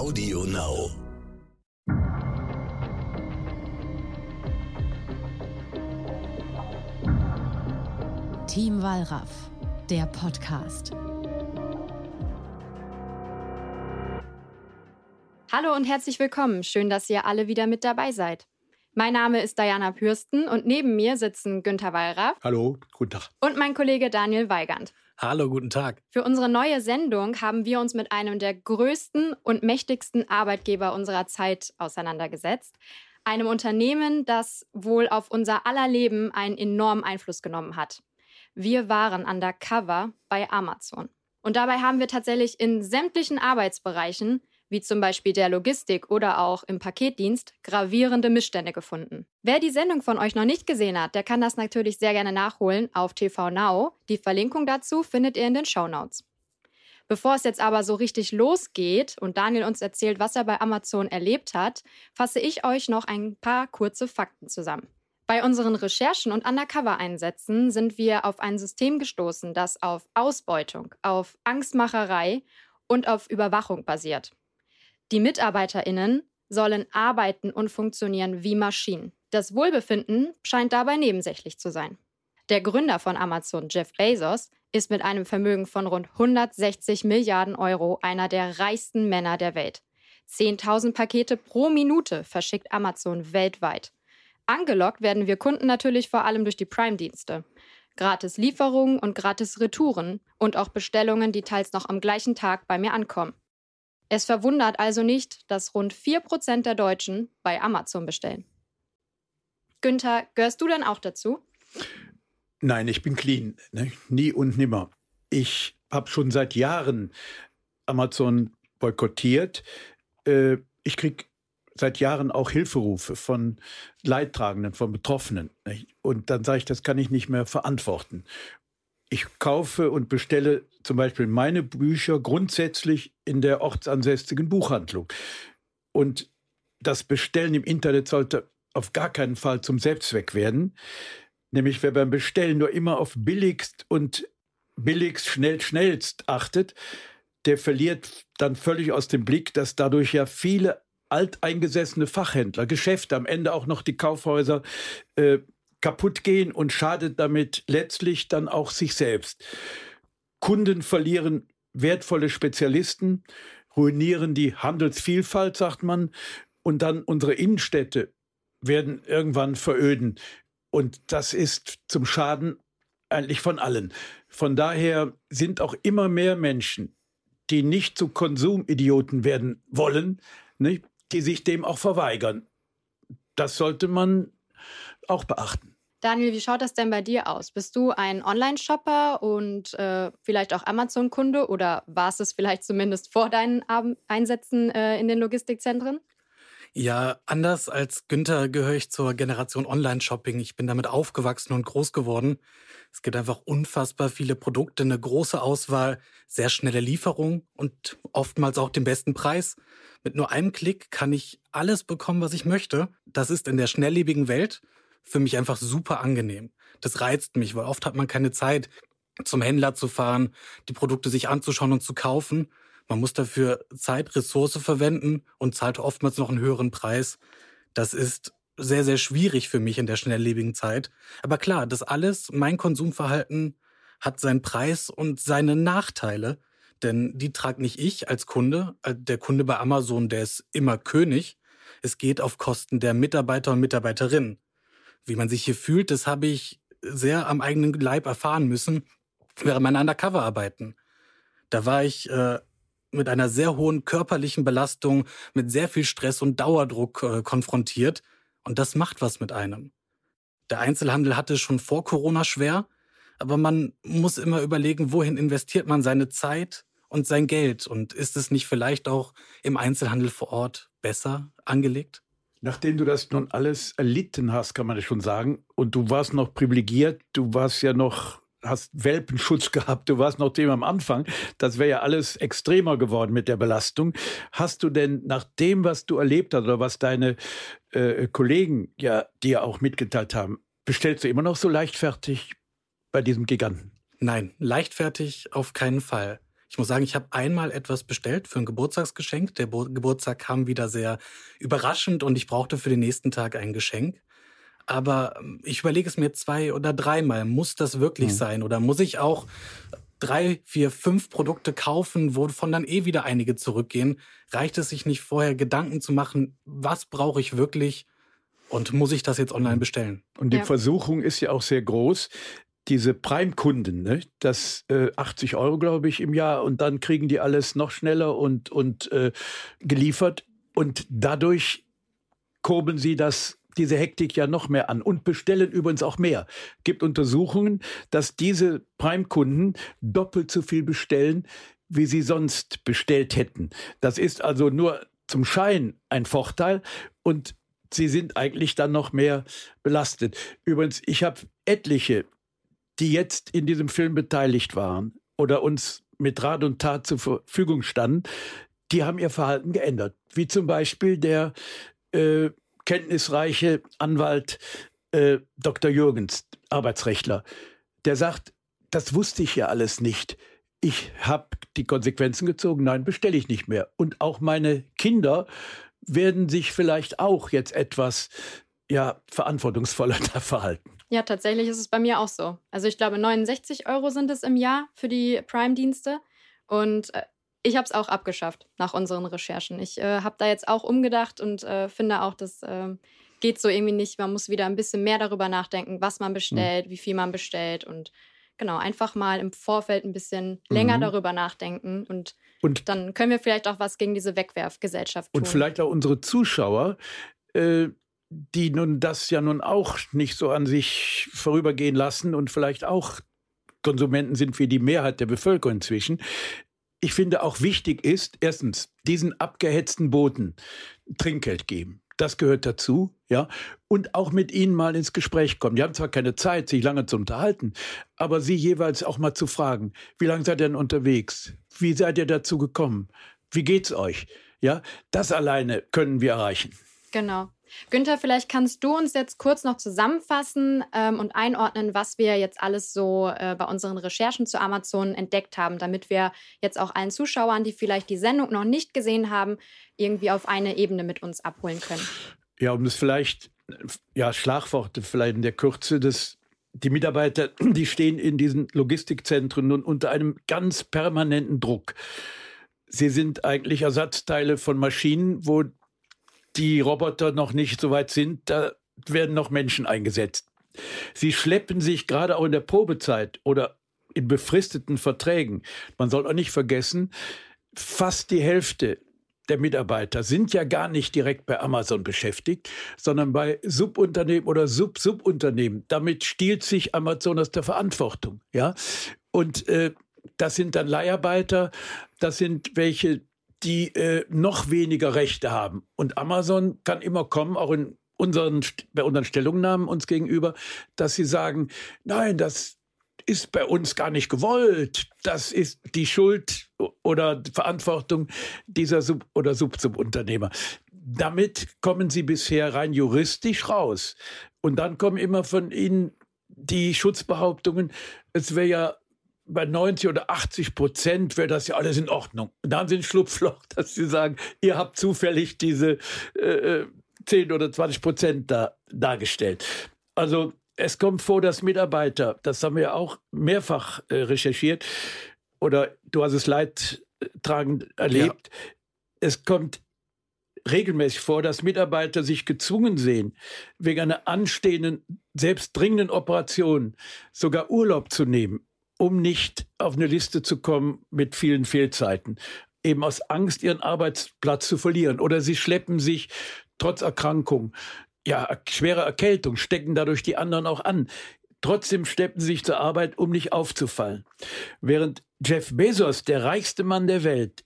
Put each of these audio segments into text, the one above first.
Audio Now. Team Wallraff, der Podcast. Hallo und herzlich willkommen. Schön, dass ihr alle wieder mit dabei seid. Mein Name ist Diana Pürsten und neben mir sitzen Günther Wallraff. Hallo, guten Tag. Und mein Kollege Daniel Weigand. Hallo, guten Tag. Für unsere neue Sendung haben wir uns mit einem der größten und mächtigsten Arbeitgeber unserer Zeit auseinandergesetzt. Einem Unternehmen, das wohl auf unser aller Leben einen enormen Einfluss genommen hat. Wir waren undercover bei Amazon. Und dabei haben wir tatsächlich in sämtlichen Arbeitsbereichen wie zum Beispiel der Logistik oder auch im Paketdienst, gravierende Missstände gefunden. Wer die Sendung von euch noch nicht gesehen hat, der kann das natürlich sehr gerne nachholen auf TV Now. Die Verlinkung dazu findet ihr in den Show Notes. Bevor es jetzt aber so richtig losgeht und Daniel uns erzählt, was er bei Amazon erlebt hat, fasse ich euch noch ein paar kurze Fakten zusammen. Bei unseren Recherchen und Undercover-Einsätzen sind wir auf ein System gestoßen, das auf Ausbeutung, auf Angstmacherei und auf Überwachung basiert. Die Mitarbeiterinnen sollen arbeiten und funktionieren wie Maschinen. Das Wohlbefinden scheint dabei nebensächlich zu sein. Der Gründer von Amazon, Jeff Bezos, ist mit einem Vermögen von rund 160 Milliarden Euro einer der reichsten Männer der Welt. 10.000 Pakete pro Minute verschickt Amazon weltweit. Angelockt werden wir Kunden natürlich vor allem durch die Prime-Dienste. Gratis Lieferungen und gratis Retouren und auch Bestellungen, die teils noch am gleichen Tag bei mir ankommen. Es verwundert also nicht, dass rund 4% der Deutschen bei Amazon bestellen. Günther, gehörst du denn auch dazu? Nein, ich bin clean. Ne? Nie und nimmer. Ich habe schon seit Jahren Amazon boykottiert. Äh, ich kriege seit Jahren auch Hilferufe von Leidtragenden, von Betroffenen. Ne? Und dann sage ich, das kann ich nicht mehr verantworten ich kaufe und bestelle zum Beispiel meine Bücher grundsätzlich in der ortsansässigen Buchhandlung. Und das Bestellen im Internet sollte auf gar keinen Fall zum Selbstzweck werden. Nämlich wer beim Bestellen nur immer auf billigst und billigst, schnell, schnellst achtet, der verliert dann völlig aus dem Blick, dass dadurch ja viele alteingesessene Fachhändler, Geschäfte, am Ende auch noch die Kaufhäuser äh, kaputt gehen und schadet damit letztlich dann auch sich selbst. Kunden verlieren wertvolle Spezialisten, ruinieren die Handelsvielfalt, sagt man, und dann unsere Innenstädte werden irgendwann veröden. Und das ist zum Schaden eigentlich von allen. Von daher sind auch immer mehr Menschen, die nicht zu Konsumidioten werden wollen, nicht, die sich dem auch verweigern. Das sollte man auch beachten. Daniel, wie schaut das denn bei dir aus? Bist du ein Online-Shopper und äh, vielleicht auch Amazon-Kunde oder warst es vielleicht zumindest vor deinen Einsätzen äh, in den Logistikzentren? Ja, anders als Günther gehöre ich zur Generation Online-Shopping. Ich bin damit aufgewachsen und groß geworden. Es gibt einfach unfassbar viele Produkte, eine große Auswahl, sehr schnelle Lieferung und oftmals auch den besten Preis. Mit nur einem Klick kann ich alles bekommen, was ich möchte. Das ist in der schnelllebigen Welt für mich einfach super angenehm. Das reizt mich, weil oft hat man keine Zeit, zum Händler zu fahren, die Produkte sich anzuschauen und zu kaufen. Man muss dafür Zeit, Ressource verwenden und zahlt oftmals noch einen höheren Preis. Das ist sehr, sehr schwierig für mich in der schnelllebigen Zeit. Aber klar, das alles, mein Konsumverhalten hat seinen Preis und seine Nachteile. Denn die trage nicht ich als Kunde. Äh, der Kunde bei Amazon, der ist immer König. Es geht auf Kosten der Mitarbeiter und Mitarbeiterinnen. Wie man sich hier fühlt, das habe ich sehr am eigenen Leib erfahren müssen während meiner Undercover-Arbeiten. Da war ich äh, mit einer sehr hohen körperlichen Belastung, mit sehr viel Stress und Dauerdruck äh, konfrontiert. Und das macht was mit einem. Der Einzelhandel hatte schon vor Corona schwer, aber man muss immer überlegen, wohin investiert man seine Zeit und sein Geld. Und ist es nicht vielleicht auch im Einzelhandel vor Ort besser angelegt? Nachdem du das nun alles erlitten hast, kann man das schon sagen, und du warst noch privilegiert, du warst ja noch, hast Welpenschutz gehabt, du warst noch dem am Anfang, das wäre ja alles extremer geworden mit der Belastung. Hast du denn nach dem, was du erlebt hast oder was deine äh, Kollegen ja dir auch mitgeteilt haben, bestellst du immer noch so leichtfertig bei diesem Giganten? Nein, leichtfertig auf keinen Fall. Ich muss sagen, ich habe einmal etwas bestellt für ein Geburtstagsgeschenk. Der Bo Geburtstag kam wieder sehr überraschend und ich brauchte für den nächsten Tag ein Geschenk. Aber ähm, ich überlege es mir zwei oder dreimal. Muss das wirklich mhm. sein? Oder muss ich auch drei, vier, fünf Produkte kaufen, wovon dann eh wieder einige zurückgehen? Reicht es sich nicht vorher Gedanken zu machen, was brauche ich wirklich? Und muss ich das jetzt online bestellen? Und die ja. Versuchung ist ja auch sehr groß diese Prime-Kunden, ne? das äh, 80 Euro, glaube ich, im Jahr und dann kriegen die alles noch schneller und, und äh, geliefert und dadurch kurbeln sie das diese Hektik ja noch mehr an und bestellen übrigens auch mehr. Gibt Untersuchungen, dass diese Prime-Kunden doppelt so viel bestellen, wie sie sonst bestellt hätten. Das ist also nur zum Schein ein Vorteil und sie sind eigentlich dann noch mehr belastet. Übrigens, ich habe etliche die jetzt in diesem Film beteiligt waren oder uns mit Rat und Tat zur Verfügung standen, die haben ihr Verhalten geändert. Wie zum Beispiel der äh, kenntnisreiche Anwalt äh, Dr. Jürgens, Arbeitsrechtler, der sagt, das wusste ich ja alles nicht. Ich habe die Konsequenzen gezogen, nein, bestelle ich nicht mehr. Und auch meine Kinder werden sich vielleicht auch jetzt etwas ja, verantwortungsvoller da verhalten. Ja, tatsächlich ist es bei mir auch so. Also ich glaube, 69 Euro sind es im Jahr für die Prime-Dienste. Und äh, ich habe es auch abgeschafft nach unseren Recherchen. Ich äh, habe da jetzt auch umgedacht und äh, finde auch, das äh, geht so irgendwie nicht. Man muss wieder ein bisschen mehr darüber nachdenken, was man bestellt, mhm. wie viel man bestellt und genau, einfach mal im Vorfeld ein bisschen länger mhm. darüber nachdenken und, und, dann können wir vielleicht auch was gegen diese Wegwerfgesellschaft tun. Und vielleicht auch unsere Zuschauer, äh, die nun das ja nun auch nicht so an sich vorübergehen lassen und vielleicht auch Konsumenten sind wie die Mehrheit der Bevölkerung inzwischen. Ich finde auch wichtig ist, erstens, diesen abgehetzten Booten Trinkgeld geben. Das gehört dazu, ja. Und auch mit ihnen mal ins Gespräch kommen. Die haben zwar keine Zeit, sich lange zu unterhalten, aber sie jeweils auch mal zu fragen, wie lange seid ihr denn unterwegs? Wie seid ihr dazu gekommen? Wie geht's euch? Ja, das alleine können wir erreichen. Genau. Günther, vielleicht kannst du uns jetzt kurz noch zusammenfassen ähm, und einordnen, was wir jetzt alles so äh, bei unseren Recherchen zu Amazon entdeckt haben, damit wir jetzt auch allen Zuschauern, die vielleicht die Sendung noch nicht gesehen haben, irgendwie auf eine Ebene mit uns abholen können. Ja, um es vielleicht, ja, Schlagworte vielleicht in der Kürze des die Mitarbeiter, die stehen in diesen Logistikzentren nun unter einem ganz permanenten Druck. Sie sind eigentlich Ersatzteile von Maschinen, wo die Roboter noch nicht so weit sind, da werden noch Menschen eingesetzt. Sie schleppen sich gerade auch in der Probezeit oder in befristeten Verträgen. Man soll auch nicht vergessen, fast die Hälfte der Mitarbeiter sind ja gar nicht direkt bei Amazon beschäftigt, sondern bei Subunternehmen oder Sub-Subunternehmen. Damit stiehlt sich Amazon aus der Verantwortung. Ja? Und äh, das sind dann Leiharbeiter, das sind welche, die äh, noch weniger Rechte haben. Und Amazon kann immer kommen, auch in unseren, bei unseren Stellungnahmen uns gegenüber, dass sie sagen, nein, das ist bei uns gar nicht gewollt. Das ist die Schuld oder Verantwortung dieser Sub- oder Sub-Subunternehmer. Damit kommen sie bisher rein juristisch raus. Und dann kommen immer von ihnen die Schutzbehauptungen, es wäre ja bei 90 oder 80 Prozent wäre das ja alles in Ordnung. Und da haben sie ein Schlupfloch, dass sie sagen, ihr habt zufällig diese äh, 10 oder 20 Prozent da, dargestellt. Also es kommt vor, dass Mitarbeiter, das haben wir auch mehrfach äh, recherchiert, oder du hast es leidtragend erlebt, ja. es kommt regelmäßig vor, dass Mitarbeiter sich gezwungen sehen, wegen einer anstehenden, selbst dringenden Operation sogar Urlaub zu nehmen um nicht auf eine Liste zu kommen mit vielen Fehlzeiten. Eben aus Angst, ihren Arbeitsplatz zu verlieren. Oder sie schleppen sich trotz Erkrankung, ja, schwere Erkältung, stecken dadurch die anderen auch an. Trotzdem schleppen sie sich zur Arbeit, um nicht aufzufallen. Während Jeff Bezos, der reichste Mann der Welt,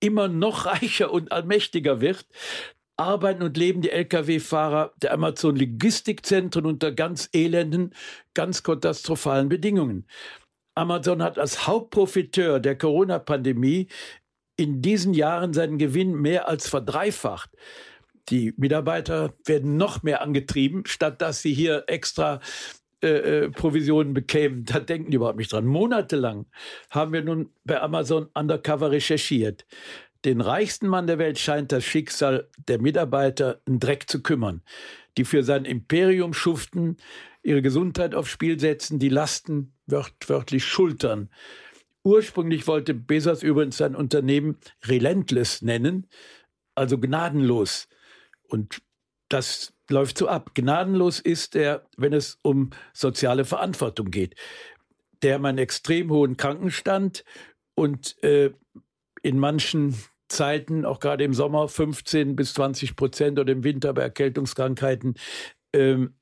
immer noch reicher und allmächtiger wird, arbeiten und leben die Lkw-Fahrer der Amazon-Logistikzentren unter ganz elenden, ganz katastrophalen Bedingungen. Amazon hat als Hauptprofiteur der Corona-Pandemie in diesen Jahren seinen Gewinn mehr als verdreifacht. Die Mitarbeiter werden noch mehr angetrieben, statt dass sie hier extra äh, Provisionen bekämen, da denken die überhaupt nicht dran. Monatelang haben wir nun bei Amazon undercover recherchiert. Den reichsten Mann der Welt scheint das Schicksal der Mitarbeiter einen Dreck zu kümmern, die für sein Imperium schuften, ihre Gesundheit aufs Spiel setzen, die Lasten wörtlich schultern. Ursprünglich wollte Bezos übrigens sein Unternehmen Relentless nennen, also gnadenlos. Und das läuft so ab. Gnadenlos ist er, wenn es um soziale Verantwortung geht. Der hat einen extrem hohen Krankenstand und äh, in manchen Zeiten, auch gerade im Sommer, 15 bis 20 Prozent oder im Winter bei Erkältungskrankheiten. Ähm,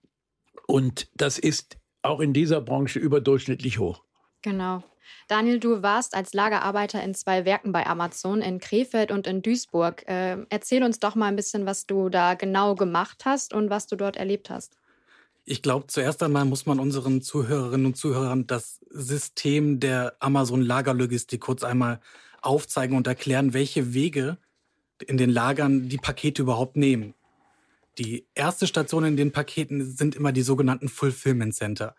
und das ist auch in dieser Branche überdurchschnittlich hoch. Genau. Daniel, du warst als Lagerarbeiter in zwei Werken bei Amazon, in Krefeld und in Duisburg. Äh, erzähl uns doch mal ein bisschen, was du da genau gemacht hast und was du dort erlebt hast. Ich glaube, zuerst einmal muss man unseren Zuhörerinnen und Zuhörern das System der Amazon-Lagerlogistik kurz einmal aufzeigen und erklären, welche Wege in den Lagern die Pakete überhaupt nehmen. Die erste Station in den Paketen sind immer die sogenannten Fulfillment Center.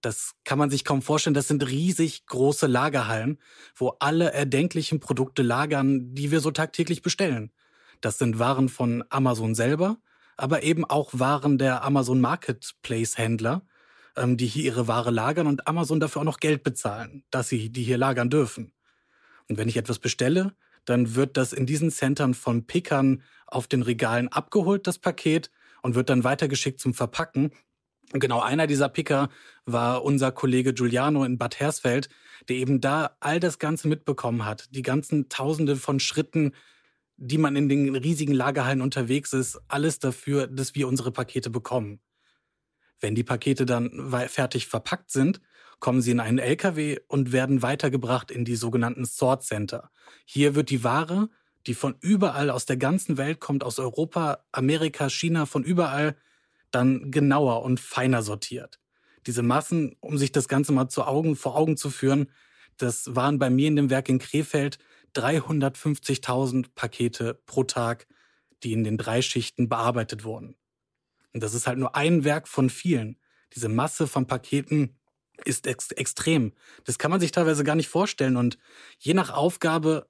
Das kann man sich kaum vorstellen. Das sind riesig große Lagerhallen, wo alle erdenklichen Produkte lagern, die wir so tagtäglich bestellen. Das sind Waren von Amazon selber, aber eben auch Waren der Amazon Marketplace Händler, ähm, die hier ihre Ware lagern und Amazon dafür auch noch Geld bezahlen, dass sie die hier lagern dürfen. Und wenn ich etwas bestelle, dann wird das in diesen Centern von Pickern auf den Regalen abgeholt, das Paket, und wird dann weitergeschickt zum Verpacken genau einer dieser Picker war unser Kollege Giuliano in Bad Hersfeld, der eben da all das Ganze mitbekommen hat. Die ganzen Tausende von Schritten, die man in den riesigen Lagerhallen unterwegs ist, alles dafür, dass wir unsere Pakete bekommen. Wenn die Pakete dann fertig verpackt sind, kommen sie in einen LKW und werden weitergebracht in die sogenannten Sort Center. Hier wird die Ware, die von überall aus der ganzen Welt kommt, aus Europa, Amerika, China, von überall, dann genauer und feiner sortiert. Diese Massen, um sich das Ganze mal zu Augen, vor Augen zu führen, das waren bei mir in dem Werk in Krefeld 350.000 Pakete pro Tag, die in den drei Schichten bearbeitet wurden. Und das ist halt nur ein Werk von vielen. Diese Masse von Paketen ist ex extrem. Das kann man sich teilweise gar nicht vorstellen. Und je nach Aufgabe,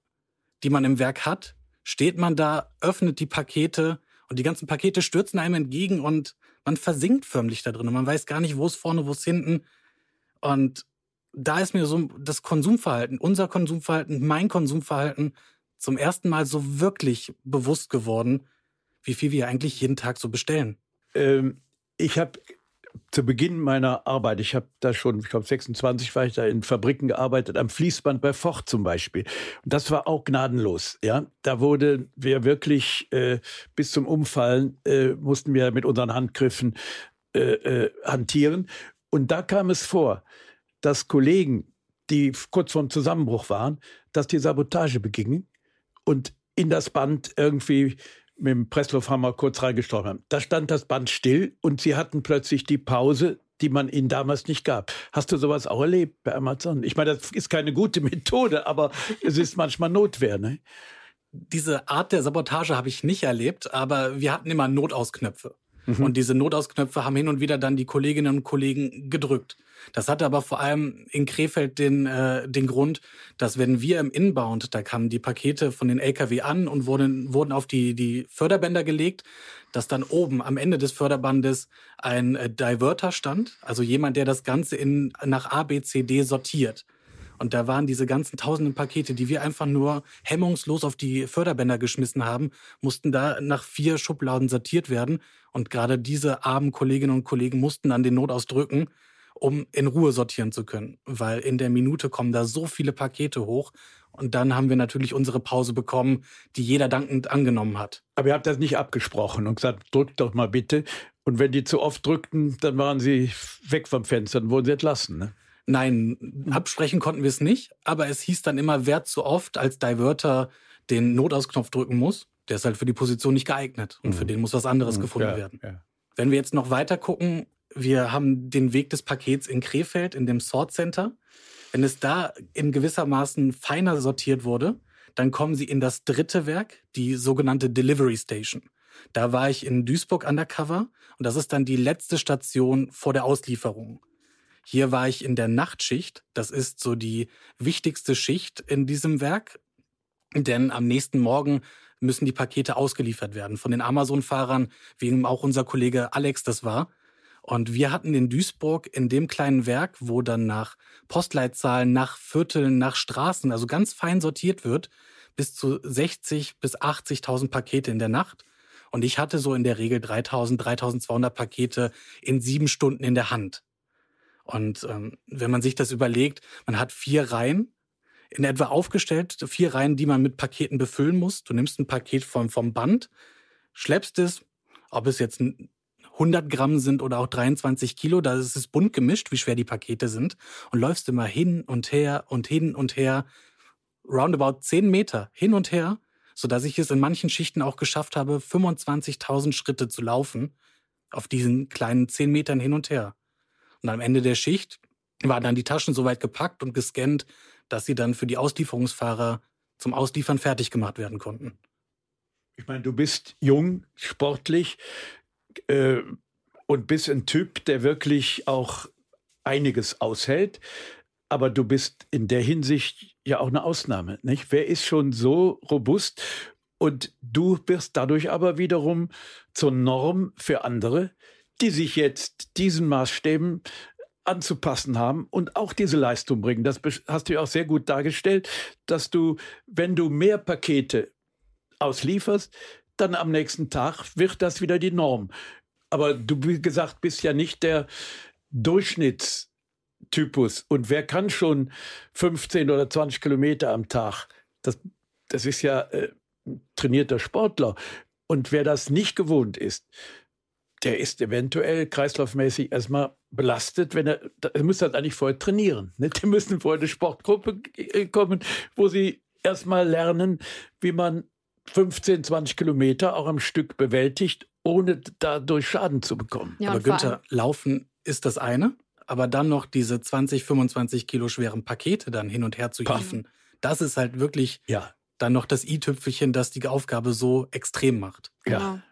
die man im Werk hat, steht man da, öffnet die Pakete und die ganzen Pakete stürzen einem entgegen und man versinkt förmlich da drin und man weiß gar nicht, wo es vorne, wo es hinten. Und da ist mir so das Konsumverhalten, unser Konsumverhalten, mein Konsumverhalten zum ersten Mal so wirklich bewusst geworden, wie viel wir eigentlich jeden Tag so bestellen. Ähm, ich habe zu Beginn meiner Arbeit, ich habe da schon, ich glaube 26 war ich da in Fabriken gearbeitet, am Fließband bei Ford zum Beispiel. Und das war auch gnadenlos. Ja, da wurde wir wirklich äh, bis zum Umfallen äh, mussten wir mit unseren Handgriffen äh, äh, hantieren. Und da kam es vor, dass Kollegen, die kurz vorm Zusammenbruch waren, dass die Sabotage begingen und in das Band irgendwie mit dem Presslufthammer kurz reingestorben haben. Da stand das Band still und sie hatten plötzlich die Pause, die man ihnen damals nicht gab. Hast du sowas auch erlebt bei Amazon? Ich meine, das ist keine gute Methode, aber es ist manchmal Notwehr. Ne? Diese Art der Sabotage habe ich nicht erlebt, aber wir hatten immer Notausknöpfe. Mhm. Und diese Notausknöpfe haben hin und wieder dann die Kolleginnen und Kollegen gedrückt. Das hatte aber vor allem in Krefeld den, äh, den Grund, dass wenn wir im Inbound, da kamen die Pakete von den LKW an und wurden, wurden auf die, die Förderbänder gelegt, dass dann oben am Ende des Förderbandes ein äh, Diverter stand, also jemand, der das Ganze in, nach A, B, C, D sortiert. Und da waren diese ganzen tausenden Pakete, die wir einfach nur hemmungslos auf die Förderbänder geschmissen haben, mussten da nach vier Schubladen sortiert werden. Und gerade diese armen Kolleginnen und Kollegen mussten dann den Notaus drücken, um in Ruhe sortieren zu können. Weil in der Minute kommen da so viele Pakete hoch. Und dann haben wir natürlich unsere Pause bekommen, die jeder dankend angenommen hat. Aber ihr habt das nicht abgesprochen und gesagt, drückt doch mal bitte. Und wenn die zu oft drückten, dann waren sie weg vom Fenster, dann wurden sie entlassen. Ne? Nein, absprechen konnten wir es nicht, aber es hieß dann immer, wer zu oft als Diverter den Notausknopf drücken muss, der ist halt für die Position nicht geeignet und mhm. für den muss was anderes mhm. gefunden ja, werden. Ja. Wenn wir jetzt noch weiter gucken, wir haben den Weg des Pakets in Krefeld, in dem Sort Center. Wenn es da in gewissermaßen feiner sortiert wurde, dann kommen sie in das dritte Werk, die sogenannte Delivery Station. Da war ich in Duisburg undercover und das ist dann die letzte Station vor der Auslieferung. Hier war ich in der Nachtschicht. Das ist so die wichtigste Schicht in diesem Werk. Denn am nächsten Morgen müssen die Pakete ausgeliefert werden von den Amazon-Fahrern, wie auch unser Kollege Alex das war. Und wir hatten in Duisburg in dem kleinen Werk, wo dann nach Postleitzahlen, nach Vierteln, nach Straßen, also ganz fein sortiert wird, bis zu 60 bis 80.000 Pakete in der Nacht. Und ich hatte so in der Regel 3000, 3200 Pakete in sieben Stunden in der Hand. Und ähm, wenn man sich das überlegt, man hat vier Reihen in etwa aufgestellt, vier Reihen, die man mit Paketen befüllen muss. Du nimmst ein Paket vom, vom Band, schleppst es, ob es jetzt 100 Gramm sind oder auch 23 Kilo, da ist es bunt gemischt, wie schwer die Pakete sind, und läufst immer hin und her und hin und her, roundabout 10 Meter hin und her, so dass ich es in manchen Schichten auch geschafft habe, 25.000 Schritte zu laufen auf diesen kleinen 10 Metern hin und her. Und am Ende der Schicht waren dann die Taschen soweit gepackt und gescannt, dass sie dann für die Auslieferungsfahrer zum Ausliefern fertig gemacht werden konnten. Ich meine, du bist jung, sportlich äh, und bist ein Typ, der wirklich auch einiges aushält. Aber du bist in der Hinsicht ja auch eine Ausnahme. Nicht? Wer ist schon so robust? Und du wirst dadurch aber wiederum zur Norm für andere, die sich jetzt diesen Maßstäben anzupassen haben und auch diese Leistung bringen. Das hast du ja auch sehr gut dargestellt, dass du, wenn du mehr Pakete auslieferst, dann am nächsten Tag wird das wieder die Norm. Aber du, wie gesagt, bist ja nicht der Durchschnittstypus. Und wer kann schon 15 oder 20 Kilometer am Tag? Das, das ist ja äh, trainierter Sportler. Und wer das nicht gewohnt ist, der ist eventuell kreislaufmäßig erstmal belastet, wenn er, er muss halt eigentlich vorher trainieren. Ne? Die müssen vorher eine Sportgruppe äh, kommen, wo sie erstmal lernen, wie man 15, 20 Kilometer auch am Stück bewältigt, ohne dadurch Schaden zu bekommen. Ja, aber Günther, Laufen ist das eine, aber dann noch diese 20, 25 Kilo schweren Pakete dann hin und her zu hieven, das ist halt wirklich ja. dann noch das i-Tüpfelchen, das die Aufgabe so extrem macht. Ja. Genau.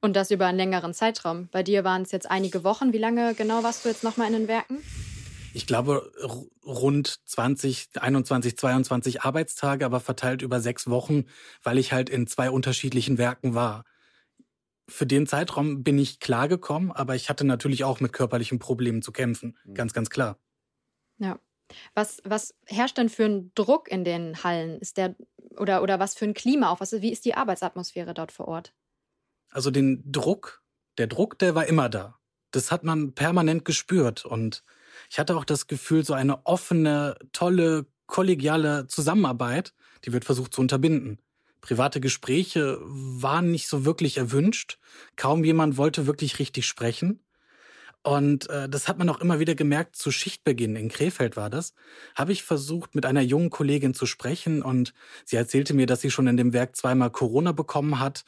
Und das über einen längeren Zeitraum. Bei dir waren es jetzt einige Wochen. Wie lange genau warst du jetzt nochmal in den Werken? Ich glaube, rund 20, 21, 22 Arbeitstage, aber verteilt über sechs Wochen, weil ich halt in zwei unterschiedlichen Werken war. Für den Zeitraum bin ich klargekommen, aber ich hatte natürlich auch mit körperlichen Problemen zu kämpfen. Mhm. Ganz, ganz klar. Ja. Was, was herrscht denn für ein Druck in den Hallen? Ist der, oder, oder was für ein Klima auch? Was, wie ist die Arbeitsatmosphäre dort vor Ort? Also den Druck, der Druck, der war immer da. Das hat man permanent gespürt. Und ich hatte auch das Gefühl, so eine offene, tolle, kollegiale Zusammenarbeit, die wird versucht zu unterbinden. Private Gespräche waren nicht so wirklich erwünscht. Kaum jemand wollte wirklich richtig sprechen. Und äh, das hat man auch immer wieder gemerkt, zu Schichtbeginn, in Krefeld war das, habe ich versucht, mit einer jungen Kollegin zu sprechen und sie erzählte mir, dass sie schon in dem Werk zweimal Corona bekommen hat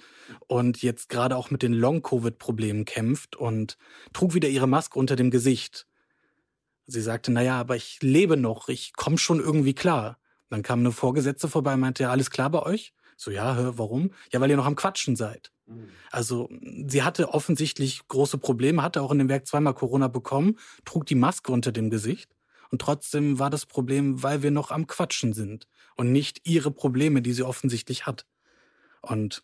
und jetzt gerade auch mit den Long-Covid-Problemen kämpft und trug wieder ihre Maske unter dem Gesicht. Sie sagte, naja, aber ich lebe noch, ich komme schon irgendwie klar. Dann kam eine Vorgesetzte vorbei und meinte, ja, alles klar bei euch? So, ja, hör, warum? Ja, weil ihr noch am Quatschen seid. Mhm. Also sie hatte offensichtlich große Probleme, hatte auch in dem Werk zweimal Corona bekommen, trug die Maske unter dem Gesicht und trotzdem war das Problem, weil wir noch am Quatschen sind und nicht ihre Probleme, die sie offensichtlich hat. Und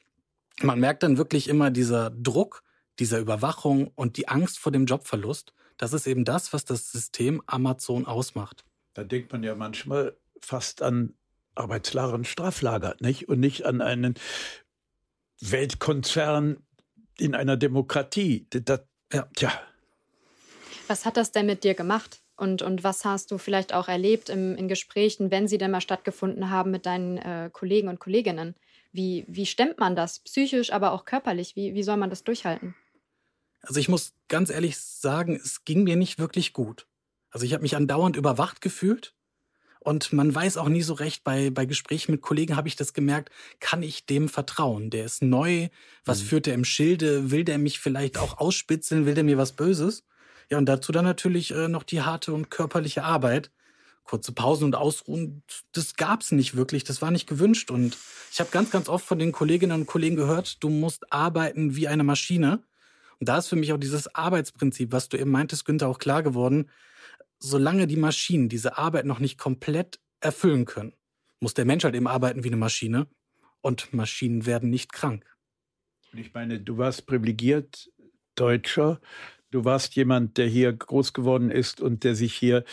man merkt dann wirklich immer dieser Druck, dieser Überwachung und die Angst vor dem Jobverlust. Das ist eben das, was das System Amazon ausmacht. Da denkt man ja manchmal fast an Arbeitslager und Straflager, nicht? Und nicht an einen Weltkonzern in einer Demokratie. Das, ja, tja. Was hat das denn mit dir gemacht? Und, und was hast du vielleicht auch erlebt im, in Gesprächen, wenn sie denn mal stattgefunden haben mit deinen äh, Kollegen und Kolleginnen? Wie, wie stemmt man das psychisch, aber auch körperlich? Wie, wie soll man das durchhalten? Also ich muss ganz ehrlich sagen, es ging mir nicht wirklich gut. Also ich habe mich andauernd überwacht gefühlt und man weiß auch nie so recht, bei, bei Gesprächen mit Kollegen habe ich das gemerkt, kann ich dem vertrauen? Der ist neu, was mhm. führt er im Schilde? Will der mich vielleicht auch ausspitzeln? Will der mir was Böses? Ja, und dazu dann natürlich äh, noch die harte und körperliche Arbeit. Kurze Pausen und Ausruhen, das gab's nicht wirklich, das war nicht gewünscht. Und ich habe ganz, ganz oft von den Kolleginnen und Kollegen gehört, du musst arbeiten wie eine Maschine. Und da ist für mich auch dieses Arbeitsprinzip, was du eben meintest, Günther, auch klar geworden solange die Maschinen diese Arbeit noch nicht komplett erfüllen können, muss der Mensch halt eben arbeiten wie eine Maschine und Maschinen werden nicht krank. Ich meine, du warst privilegiert Deutscher. Du warst jemand, der hier groß geworden ist und der sich hier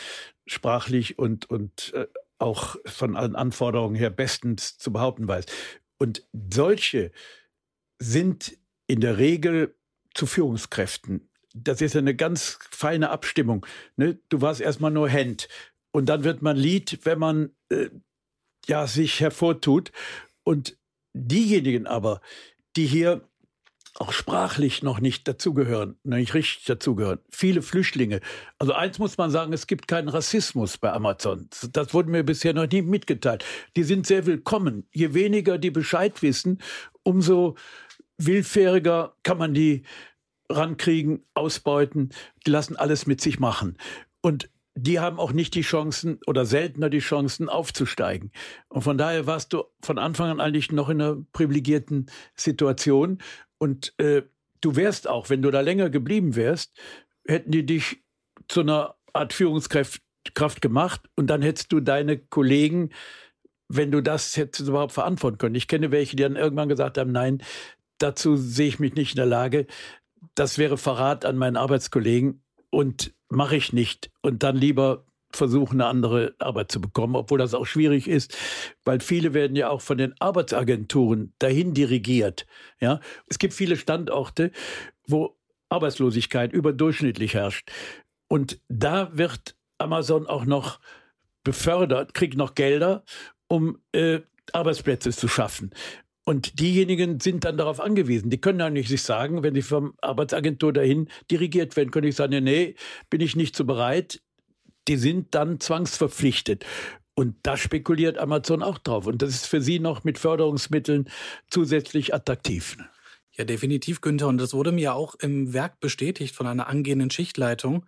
sprachlich und, und äh, auch von allen Anforderungen her bestens zu behaupten weiß. Und solche sind in der Regel zu Führungskräften. Das ist eine ganz feine Abstimmung. Ne? Du warst erstmal nur Hand und dann wird man Lied, wenn man äh, ja sich hervortut. Und diejenigen aber, die hier auch sprachlich noch nicht dazugehören, nicht richtig dazugehören. Viele Flüchtlinge. Also eins muss man sagen, es gibt keinen Rassismus bei Amazon. Das wurde mir bisher noch nie mitgeteilt. Die sind sehr willkommen. Je weniger die Bescheid wissen, umso willfähriger kann man die rankriegen, ausbeuten. Die lassen alles mit sich machen. Und die haben auch nicht die Chancen oder seltener die Chancen aufzusteigen. Und von daher warst du von Anfang an eigentlich noch in einer privilegierten Situation. Und äh, du wärst auch, wenn du da länger geblieben wärst, hätten die dich zu einer Art Führungskraft Kraft gemacht und dann hättest du deine Kollegen, wenn du das hättest überhaupt verantworten können. Ich kenne welche, die dann irgendwann gesagt haben, nein, dazu sehe ich mich nicht in der Lage. Das wäre Verrat an meinen Arbeitskollegen und mache ich nicht. Und dann lieber versuchen, eine andere Arbeit zu bekommen, obwohl das auch schwierig ist, weil viele werden ja auch von den Arbeitsagenturen dahin dirigiert. Ja, es gibt viele Standorte, wo Arbeitslosigkeit überdurchschnittlich herrscht. Und da wird Amazon auch noch befördert, kriegt noch Gelder, um äh, Arbeitsplätze zu schaffen. Und diejenigen sind dann darauf angewiesen. Die können ja nicht sich sagen, wenn sie vom Arbeitsagentur dahin dirigiert werden, können ich sagen, nee, bin ich nicht so bereit. Die sind dann zwangsverpflichtet. Und da spekuliert Amazon auch drauf. Und das ist für sie noch mit Förderungsmitteln zusätzlich attraktiv. Ja, definitiv, Günther. Und das wurde mir auch im Werk bestätigt von einer angehenden Schichtleitung.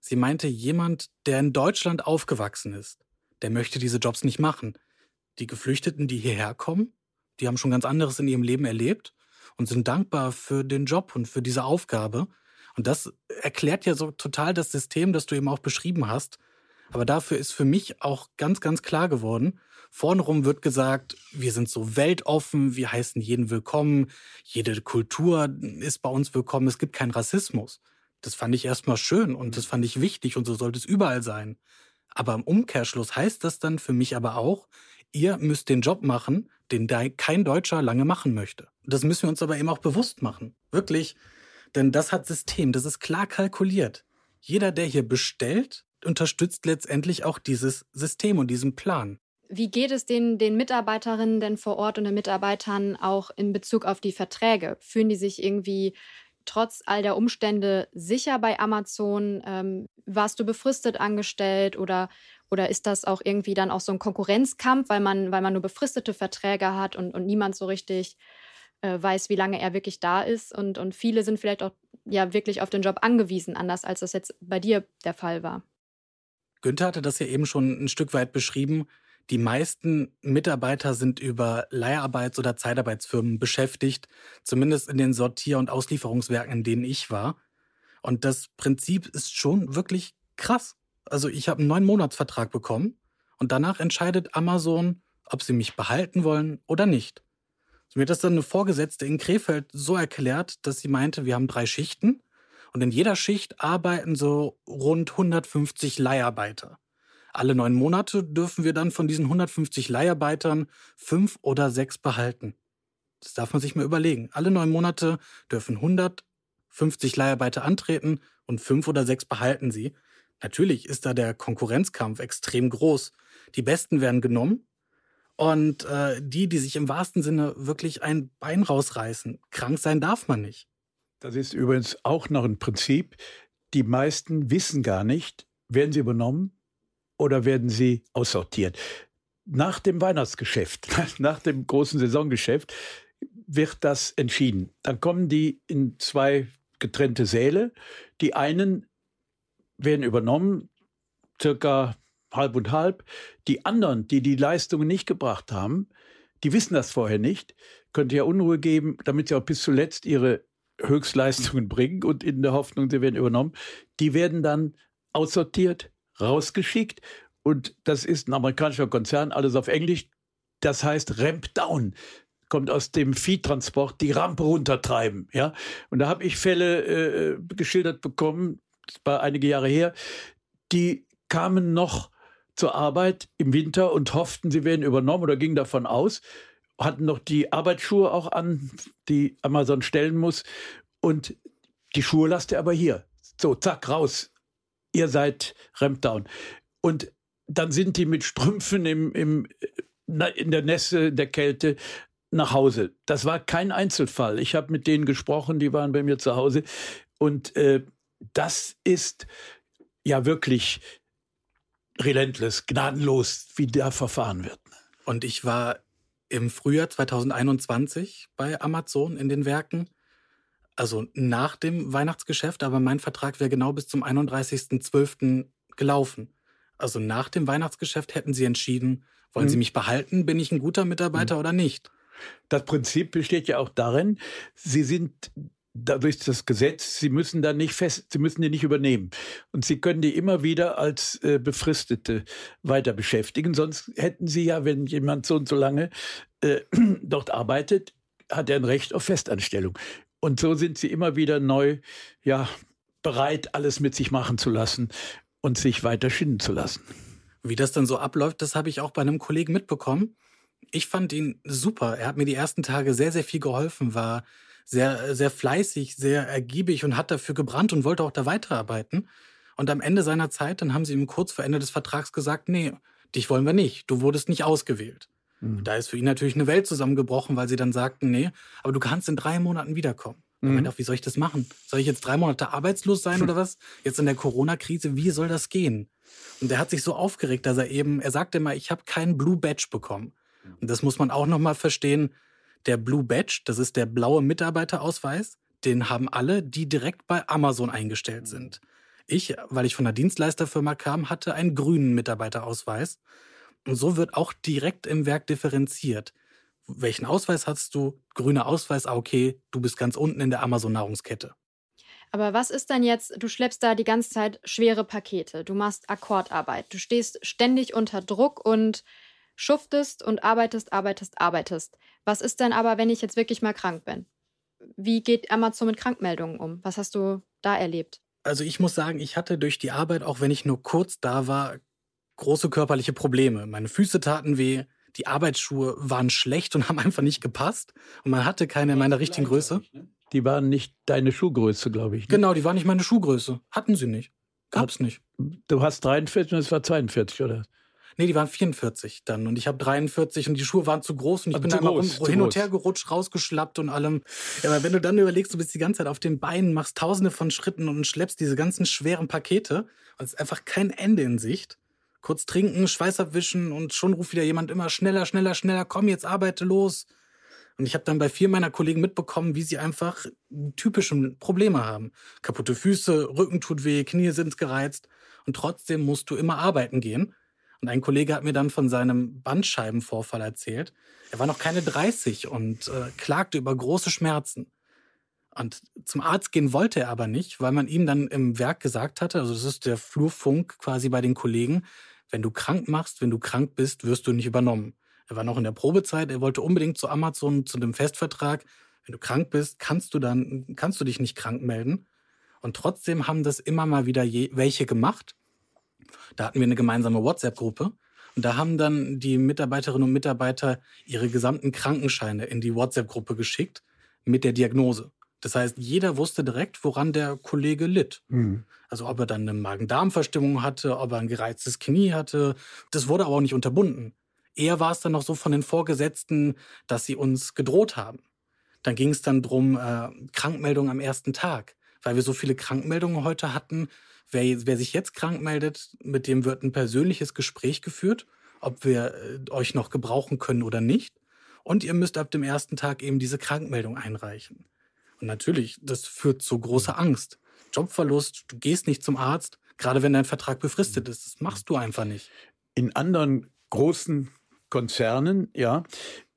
Sie meinte, jemand, der in Deutschland aufgewachsen ist, der möchte diese Jobs nicht machen. Die Geflüchteten, die hierher kommen, die haben schon ganz anderes in ihrem Leben erlebt und sind dankbar für den Job und für diese Aufgabe. Und das erklärt ja so total das System, das du eben auch beschrieben hast. Aber dafür ist für mich auch ganz, ganz klar geworden, vornrum wird gesagt, wir sind so weltoffen, wir heißen jeden willkommen, jede Kultur ist bei uns willkommen, es gibt keinen Rassismus. Das fand ich erstmal schön und das fand ich wichtig und so sollte es überall sein. Aber im Umkehrschluss heißt das dann für mich aber auch, ihr müsst den Job machen, den kein Deutscher lange machen möchte. Das müssen wir uns aber eben auch bewusst machen. Wirklich. Denn das hat System, das ist klar kalkuliert. Jeder, der hier bestellt, unterstützt letztendlich auch dieses System und diesen Plan. Wie geht es den, den Mitarbeiterinnen denn vor Ort und den Mitarbeitern auch in Bezug auf die Verträge? Fühlen die sich irgendwie trotz all der Umstände sicher bei Amazon? Ähm, warst du befristet angestellt oder oder ist das auch irgendwie dann auch so ein Konkurrenzkampf, weil man, weil man nur befristete Verträge hat und, und niemand so richtig äh, weiß, wie lange er wirklich da ist? Und, und viele sind vielleicht auch ja wirklich auf den Job angewiesen, anders als das jetzt bei dir der Fall war. Günther hatte das ja eben schon ein Stück weit beschrieben. Die meisten Mitarbeiter sind über Leiharbeits- oder Zeitarbeitsfirmen beschäftigt, zumindest in den Sortier- und Auslieferungswerken, in denen ich war. Und das Prinzip ist schon wirklich krass. Also ich habe einen neun Monatsvertrag bekommen und danach entscheidet Amazon, ob sie mich behalten wollen oder nicht. So, mir hat das dann eine Vorgesetzte in Krefeld so erklärt, dass sie meinte, wir haben drei Schichten und in jeder Schicht arbeiten so rund 150 Leiharbeiter. Alle neun Monate dürfen wir dann von diesen 150 Leiharbeitern fünf oder sechs behalten. Das darf man sich mal überlegen. Alle neun Monate dürfen 150 Leiharbeiter antreten und fünf oder sechs behalten sie. Natürlich ist da der Konkurrenzkampf extrem groß. Die Besten werden genommen und äh, die, die sich im wahrsten Sinne wirklich ein Bein rausreißen, krank sein darf man nicht. Das ist übrigens auch noch ein Prinzip. Die meisten wissen gar nicht, werden sie übernommen oder werden sie aussortiert. Nach dem Weihnachtsgeschäft, nach dem großen Saisongeschäft wird das entschieden. Dann kommen die in zwei getrennte Säle. Die einen werden übernommen, circa halb und halb. Die anderen, die die Leistungen nicht gebracht haben, die wissen das vorher nicht, könnte ja Unruhe geben, damit sie auch bis zuletzt ihre Höchstleistungen bringen und in der Hoffnung, sie werden übernommen. Die werden dann aussortiert rausgeschickt und das ist ein amerikanischer Konzern, alles auf Englisch. Das heißt Ramp Down kommt aus dem Viehtransport, die Rampe runtertreiben. Ja? Und da habe ich Fälle äh, geschildert bekommen, das war einige Jahre her, die kamen noch zur Arbeit im Winter und hofften, sie werden übernommen oder gingen davon aus, hatten noch die Arbeitsschuhe auch an, die Amazon stellen muss. Und die Schuhe lasst ihr aber hier. So, zack, raus. Ihr seid Rampdown. Und dann sind die mit Strümpfen im, im, in der Nässe, der Kälte nach Hause. Das war kein Einzelfall. Ich habe mit denen gesprochen, die waren bei mir zu Hause. Und äh, das ist ja wirklich relentless, gnadenlos, wie da verfahren wird. Und ich war im Frühjahr 2021 bei Amazon in den Werken. Also nach dem Weihnachtsgeschäft, aber mein Vertrag wäre genau bis zum 31.12. gelaufen. Also nach dem Weihnachtsgeschäft hätten sie entschieden, wollen mhm. sie mich behalten, bin ich ein guter Mitarbeiter mhm. oder nicht. Das Prinzip besteht ja auch darin, sie sind dadurch das Gesetz, sie müssen da nicht fest, sie müssen die nicht übernehmen. Und sie können die immer wieder als äh, Befristete weiter beschäftigen. Sonst hätten sie ja, wenn jemand so und so lange äh, dort arbeitet, hat er ein Recht auf Festanstellung. Und so sind sie immer wieder neu, ja, bereit, alles mit sich machen zu lassen und sich weiter schinden zu lassen. Wie das dann so abläuft, das habe ich auch bei einem Kollegen mitbekommen. Ich fand ihn super. Er hat mir die ersten Tage sehr, sehr viel geholfen, war sehr, sehr fleißig, sehr ergiebig und hat dafür gebrannt und wollte auch da weiterarbeiten. Und am Ende seiner Zeit, dann haben sie ihm kurz vor Ende des Vertrags gesagt, nee, dich wollen wir nicht, du wurdest nicht ausgewählt. Mhm. Da ist für ihn natürlich eine Welt zusammengebrochen, weil sie dann sagten, nee, aber du kannst in drei Monaten wiederkommen. Mhm. Ich meine, wie soll ich das machen? Soll ich jetzt drei Monate arbeitslos sein oder was? Jetzt in der Corona-Krise, wie soll das gehen? Und er hat sich so aufgeregt, dass er eben, er sagte immer, ich habe keinen Blue Badge bekommen. Und das muss man auch nochmal verstehen. Der Blue Badge, das ist der blaue Mitarbeiterausweis, den haben alle, die direkt bei Amazon eingestellt sind. Ich, weil ich von einer Dienstleisterfirma kam, hatte einen grünen Mitarbeiterausweis. Und so wird auch direkt im Werk differenziert. Welchen Ausweis hast du? Grüner Ausweis, ah, okay, du bist ganz unten in der Amazon-Nahrungskette. Aber was ist dann jetzt, du schleppst da die ganze Zeit schwere Pakete, du machst Akkordarbeit, du stehst ständig unter Druck und schuftest und arbeitest, arbeitest, arbeitest. Was ist denn aber, wenn ich jetzt wirklich mal krank bin? Wie geht Amazon mit Krankmeldungen um? Was hast du da erlebt? Also ich muss sagen, ich hatte durch die Arbeit, auch wenn ich nur kurz da war, große körperliche Probleme. Meine Füße taten weh, die Arbeitsschuhe waren schlecht und haben einfach nicht gepasst. Und man hatte keine in meiner richtigen Größe. Ne? Die waren nicht deine Schuhgröße, glaube ich. Ne? Genau, die waren nicht meine Schuhgröße. Hatten sie nicht. Gab's nicht. Du hast 43 und es war 42, oder? Nee, die waren 44 dann und ich habe 43 und die Schuhe waren zu groß und ich also bin da immer hin und her gerutscht, rausgeschlappt und allem. Ja, aber wenn du dann überlegst, du bist die ganze Zeit auf den Beinen, machst tausende von Schritten und schleppst diese ganzen schweren Pakete und es ist einfach kein Ende in Sicht. Kurz trinken, Schweiß abwischen und schon ruft wieder jemand immer schneller, schneller, schneller, komm, jetzt arbeite los. Und ich habe dann bei vier meiner Kollegen mitbekommen, wie sie einfach typische Probleme haben. Kaputte Füße, Rücken tut weh, Knie sind gereizt. Und trotzdem musst du immer arbeiten gehen. Und ein Kollege hat mir dann von seinem Bandscheibenvorfall erzählt. Er war noch keine 30 und äh, klagte über große Schmerzen. Und zum Arzt gehen wollte er aber nicht, weil man ihm dann im Werk gesagt hatte, also das ist der Flurfunk quasi bei den Kollegen, wenn du krank machst, wenn du krank bist, wirst du nicht übernommen. Er war noch in der Probezeit, er wollte unbedingt zu Amazon, zu dem Festvertrag. Wenn du krank bist, kannst du dann, kannst du dich nicht krank melden. Und trotzdem haben das immer mal wieder je, welche gemacht. Da hatten wir eine gemeinsame WhatsApp-Gruppe. Und da haben dann die Mitarbeiterinnen und Mitarbeiter ihre gesamten Krankenscheine in die WhatsApp-Gruppe geschickt mit der Diagnose. Das heißt, jeder wusste direkt, woran der Kollege litt. Mhm. Also ob er dann eine Magen-Darm-Verstimmung hatte, ob er ein gereiztes Knie hatte. Das wurde aber auch nicht unterbunden. Eher war es dann noch so von den Vorgesetzten, dass sie uns gedroht haben. Dann ging es dann drum äh, Krankmeldung am ersten Tag. Weil wir so viele Krankmeldungen heute hatten, Wer, wer sich jetzt krank meldet, mit dem wird ein persönliches Gespräch geführt, ob wir äh, euch noch gebrauchen können oder nicht. Und ihr müsst ab dem ersten Tag eben diese Krankmeldung einreichen. Und natürlich, das führt zu großer Angst. Jobverlust, du gehst nicht zum Arzt, gerade wenn dein Vertrag befristet ist. Das machst du einfach nicht. In anderen großen Konzernen, ja,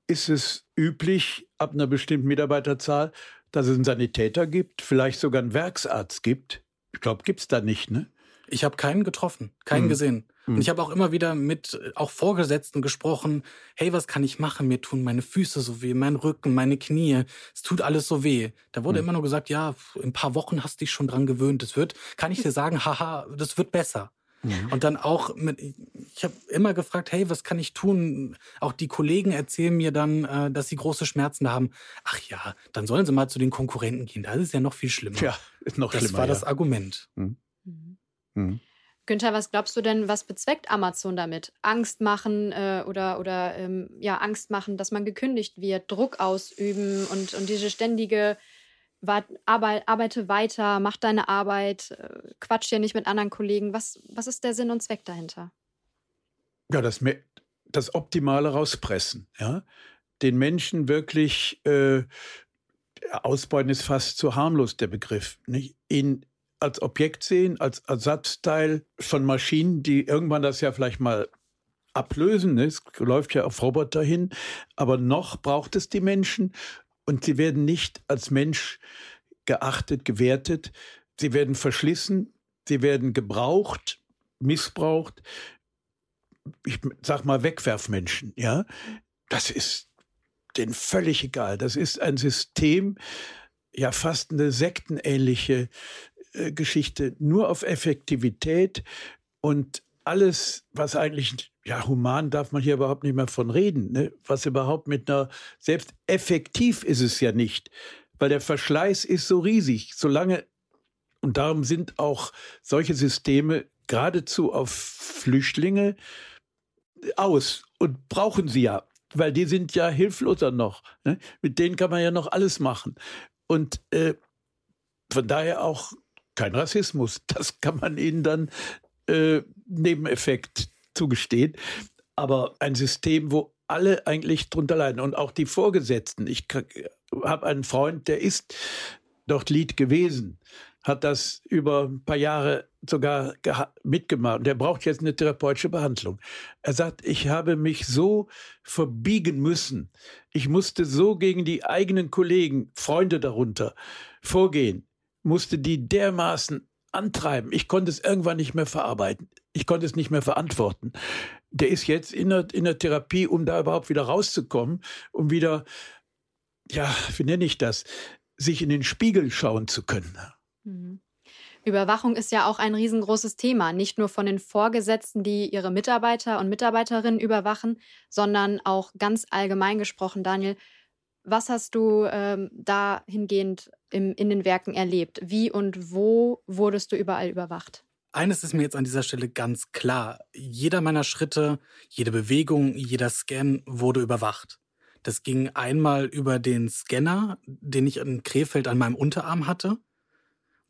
ist es üblich, ab einer bestimmten Mitarbeiterzahl, dass es einen Sanitäter gibt, vielleicht sogar einen Werksarzt gibt, ich glaube, gibt es da nicht, ne? Ich habe keinen getroffen, keinen mhm. gesehen. Und mhm. ich habe auch immer wieder mit äh, auch Vorgesetzten gesprochen. Hey, was kann ich machen? Mir tun meine Füße so weh, mein Rücken, meine Knie. Es tut alles so weh. Da wurde mhm. immer nur gesagt, ja, in ein paar Wochen hast du dich schon dran gewöhnt. Das wird, kann ich dir sagen, haha, das wird besser. Mhm. Und dann auch mit, ich habe immer gefragt, hey, was kann ich tun? Auch die Kollegen erzählen mir dann, äh, dass sie große Schmerzen haben. Ach ja, dann sollen sie mal zu den Konkurrenten gehen. Das ist ja noch viel schlimmer. Ja, ist noch das schlimmer. Das war ja. das Argument. Mhm. Mhm. mhm. Günther, was glaubst du denn, was bezweckt Amazon damit? Angst machen äh, oder, oder ähm, ja, Angst machen, dass man gekündigt wird, Druck ausüben und, und diese ständige arbeite weiter, mach deine Arbeit, äh, quatsch hier nicht mit anderen Kollegen. Was, was ist der Sinn und Zweck dahinter? Ja, das, das Optimale rauspressen. Ja? Den Menschen wirklich äh, ausbeuten ist fast zu harmlos der Begriff. Nicht? Ihn als Objekt sehen, als Ersatzteil von Maschinen, die irgendwann das ja vielleicht mal ablösen. Ne? Es läuft ja auf Roboter hin. Aber noch braucht es die Menschen und sie werden nicht als Mensch geachtet, gewertet. Sie werden verschlissen, sie werden gebraucht, missbraucht. Ich sag mal Wegwerfmenschen, ja. Das ist denen völlig egal. Das ist ein System, ja fast eine sektenähnliche äh, Geschichte nur auf Effektivität und alles, was eigentlich, ja, human darf man hier überhaupt nicht mehr von reden, ne? was überhaupt mit einer, selbst effektiv ist es ja nicht, weil der Verschleiß ist so riesig, solange, und darum sind auch solche Systeme geradezu auf Flüchtlinge aus und brauchen sie ja, weil die sind ja hilfloser noch. Ne? Mit denen kann man ja noch alles machen. Und äh, von daher auch kein Rassismus. Das kann man ihnen dann äh, Nebeneffekt zugestehen. Aber ein System, wo alle eigentlich drunter leiden und auch die Vorgesetzten. Ich habe einen Freund, der ist dort Lied gewesen, hat das über ein paar Jahre sogar mitgemacht. Der braucht jetzt eine therapeutische Behandlung. Er sagt, ich habe mich so verbiegen müssen. Ich musste so gegen die eigenen Kollegen, Freunde darunter, vorgehen musste die dermaßen antreiben. Ich konnte es irgendwann nicht mehr verarbeiten. Ich konnte es nicht mehr verantworten. Der ist jetzt in der, in der Therapie, um da überhaupt wieder rauszukommen, um wieder, ja, wie nenne ich das, sich in den Spiegel schauen zu können. Mhm. Überwachung ist ja auch ein riesengroßes Thema, nicht nur von den Vorgesetzten, die ihre Mitarbeiter und Mitarbeiterinnen überwachen, sondern auch ganz allgemein gesprochen, Daniel, was hast du ähm, dahingehend im, in den Werken erlebt? Wie und wo wurdest du überall überwacht? Eines ist mir jetzt an dieser Stelle ganz klar. Jeder meiner Schritte, jede Bewegung, jeder Scan wurde überwacht. Das ging einmal über den Scanner, den ich in Krefeld an meinem Unterarm hatte.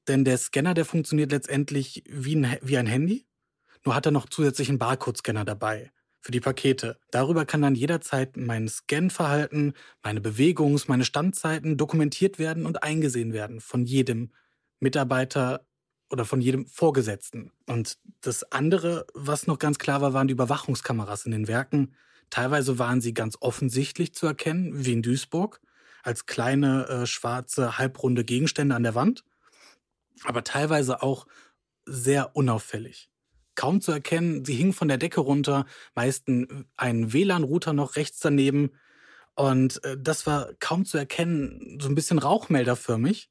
Denn der Scanner, der funktioniert letztendlich wie ein, wie ein Handy, nur hat er noch zusätzlich einen Barcode-Scanner dabei für die Pakete. Darüber kann dann jederzeit mein Scanverhalten, meine Bewegungs-, meine Standzeiten dokumentiert werden und eingesehen werden von jedem Mitarbeiter oder von jedem Vorgesetzten. Und das andere, was noch ganz klar war, waren die Überwachungskameras in den Werken. Teilweise waren sie ganz offensichtlich zu erkennen, wie in Duisburg, als kleine äh, schwarze halbrunde Gegenstände an der Wand, aber teilweise auch sehr unauffällig kaum zu erkennen. Sie hing von der Decke runter, meist ein WLAN-Router noch rechts daneben. Und äh, das war kaum zu erkennen, so ein bisschen rauchmelderförmig.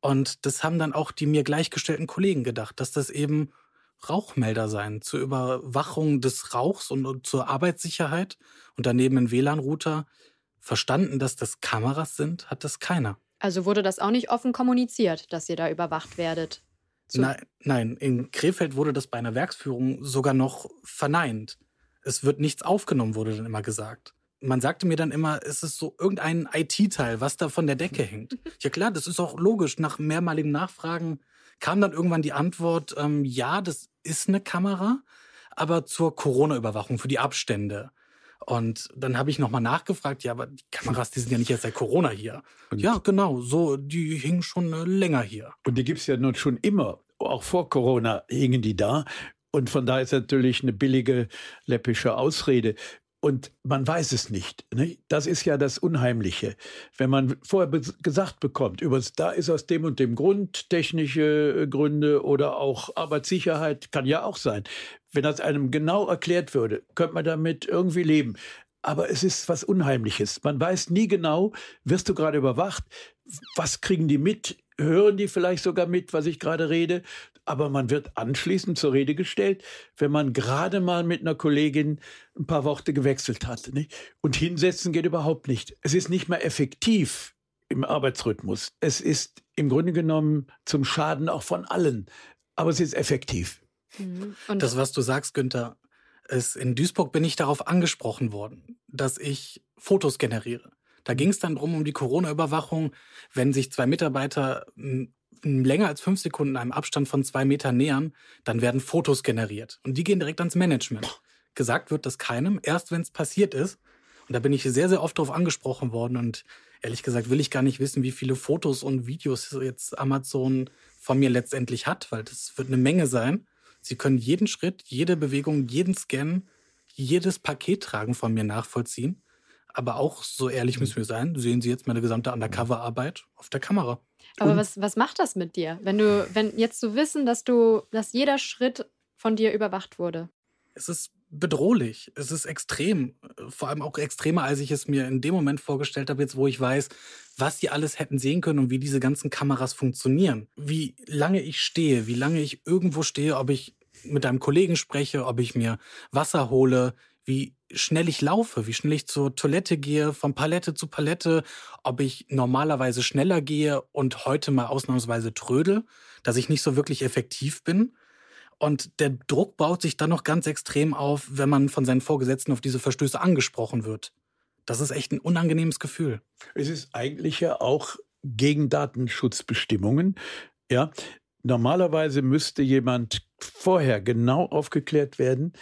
Und das haben dann auch die mir gleichgestellten Kollegen gedacht, dass das eben Rauchmelder seien zur Überwachung des Rauchs und zur Arbeitssicherheit. Und daneben ein WLAN-Router. Verstanden, dass das Kameras sind, hat das keiner. Also wurde das auch nicht offen kommuniziert, dass ihr da überwacht werdet? Nein, nein, in Krefeld wurde das bei einer Werksführung sogar noch verneint. Es wird nichts aufgenommen, wurde dann immer gesagt. Man sagte mir dann immer, es ist so irgendein IT-Teil, was da von der Decke hängt. Ja klar, das ist auch logisch. Nach mehrmaligen Nachfragen kam dann irgendwann die Antwort, ähm, ja, das ist eine Kamera, aber zur Corona-Überwachung, für die Abstände. Und dann habe ich nochmal nachgefragt, ja, aber die Kameras, die sind ja nicht erst seit Corona hier. Und ja, genau, so, die hingen schon äh, länger hier. Und die gibt es ja nun schon immer. Auch vor Corona hingen die da. Und von daher ist natürlich eine billige läppische Ausrede. Und man weiß es nicht. Ne? Das ist ja das Unheimliche. Wenn man vorher be gesagt bekommt, über, da ist aus dem und dem Grund, technische äh, Gründe oder auch Arbeitssicherheit, kann ja auch sein. Wenn das einem genau erklärt würde, könnte man damit irgendwie leben. Aber es ist was Unheimliches. Man weiß nie genau, wirst du gerade überwacht? Was kriegen die mit? Hören die vielleicht sogar mit, was ich gerade rede? aber man wird anschließend zur Rede gestellt, wenn man gerade mal mit einer Kollegin ein paar Worte gewechselt hat. Nicht? Und hinsetzen geht überhaupt nicht. Es ist nicht mehr effektiv im Arbeitsrhythmus. Es ist im Grunde genommen zum Schaden auch von allen, aber es ist effektiv. Mhm. Das, was du sagst, Günther, ist, in Duisburg bin ich darauf angesprochen worden, dass ich Fotos generiere. Da ging es dann drum um die Corona-Überwachung, wenn sich zwei Mitarbeiter länger als fünf Sekunden einem Abstand von zwei Metern nähern, dann werden Fotos generiert. Und die gehen direkt ans Management. Gesagt wird das keinem, erst wenn es passiert ist. Und da bin ich sehr, sehr oft darauf angesprochen worden. Und ehrlich gesagt will ich gar nicht wissen, wie viele Fotos und Videos jetzt Amazon von mir letztendlich hat, weil das wird eine Menge sein. Sie können jeden Schritt, jede Bewegung, jeden Scan, jedes Paket tragen von mir nachvollziehen. Aber auch, so ehrlich müssen wir sein, sehen Sie jetzt meine gesamte Undercover-Arbeit auf der Kamera. Aber was, was macht das mit dir, wenn du, wenn jetzt zu wissen, dass du, dass jeder Schritt von dir überwacht wurde? Es ist bedrohlich. Es ist extrem. Vor allem auch extremer, als ich es mir in dem Moment vorgestellt habe, jetzt wo ich weiß, was die alles hätten sehen können und wie diese ganzen Kameras funktionieren. Wie lange ich stehe, wie lange ich irgendwo stehe, ob ich mit einem Kollegen spreche, ob ich mir Wasser hole, wie schnell ich laufe, wie schnell ich zur Toilette gehe, von Palette zu Palette, ob ich normalerweise schneller gehe und heute mal ausnahmsweise trödel, dass ich nicht so wirklich effektiv bin. Und der Druck baut sich dann noch ganz extrem auf, wenn man von seinen Vorgesetzten auf diese Verstöße angesprochen wird. Das ist echt ein unangenehmes Gefühl. Es ist eigentlich ja auch gegen Datenschutzbestimmungen. Ja, normalerweise müsste jemand vorher genau aufgeklärt werden,